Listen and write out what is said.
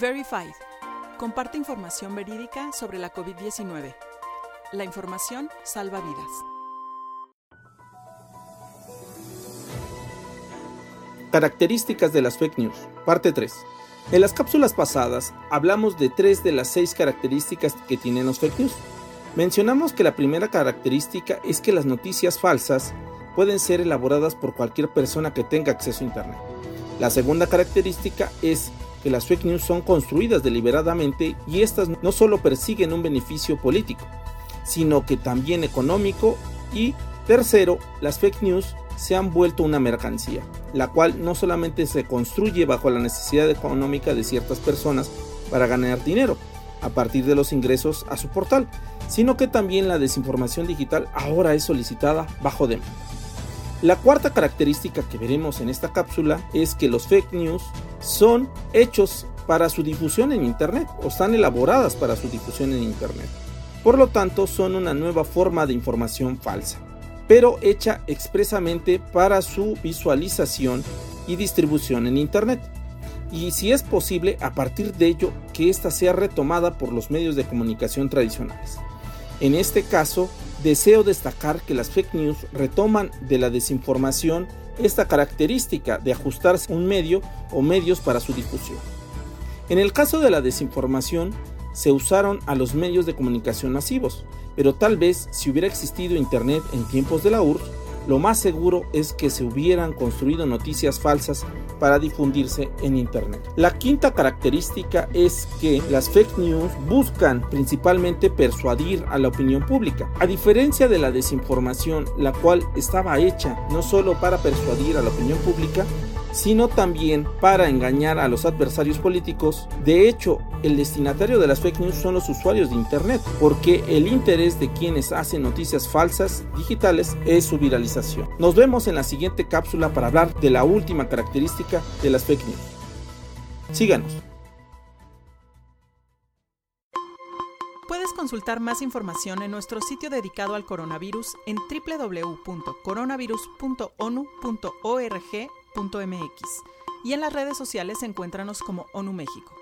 Verified. Comparte información verídica sobre la COVID-19. La información salva vidas. Características de las fake news. Parte 3. En las cápsulas pasadas hablamos de tres de las seis características que tienen los fake news. Mencionamos que la primera característica es que las noticias falsas pueden ser elaboradas por cualquier persona que tenga acceso a Internet. La segunda característica es que las fake news son construidas deliberadamente y estas no solo persiguen un beneficio político, sino que también económico y tercero, las fake news se han vuelto una mercancía, la cual no solamente se construye bajo la necesidad económica de ciertas personas para ganar dinero a partir de los ingresos a su portal, sino que también la desinformación digital ahora es solicitada bajo demanda. La cuarta característica que veremos en esta cápsula es que los fake news son hechos para su difusión en Internet o están elaboradas para su difusión en Internet. Por lo tanto, son una nueva forma de información falsa, pero hecha expresamente para su visualización y distribución en Internet. Y si es posible, a partir de ello, que ésta sea retomada por los medios de comunicación tradicionales. En este caso, deseo destacar que las fake news retoman de la desinformación esta característica de ajustarse un medio o medios para su difusión. En el caso de la desinformación, se usaron a los medios de comunicación masivos, pero tal vez si hubiera existido Internet en tiempos de la URSS, lo más seguro es que se hubieran construido noticias falsas para difundirse en Internet. La quinta característica es que las fake news buscan principalmente persuadir a la opinión pública, a diferencia de la desinformación, la cual estaba hecha no solo para persuadir a la opinión pública, sino también para engañar a los adversarios políticos. De hecho, el destinatario de las fake news son los usuarios de Internet, porque el interés de quienes hacen noticias falsas digitales es su viralización. Nos vemos en la siguiente cápsula para hablar de la última característica de las fake news. Síganos. Puedes consultar más información en nuestro sitio dedicado al coronavirus en www.coronavirus.onu.org.mx y en las redes sociales encuéntranos como ONU México.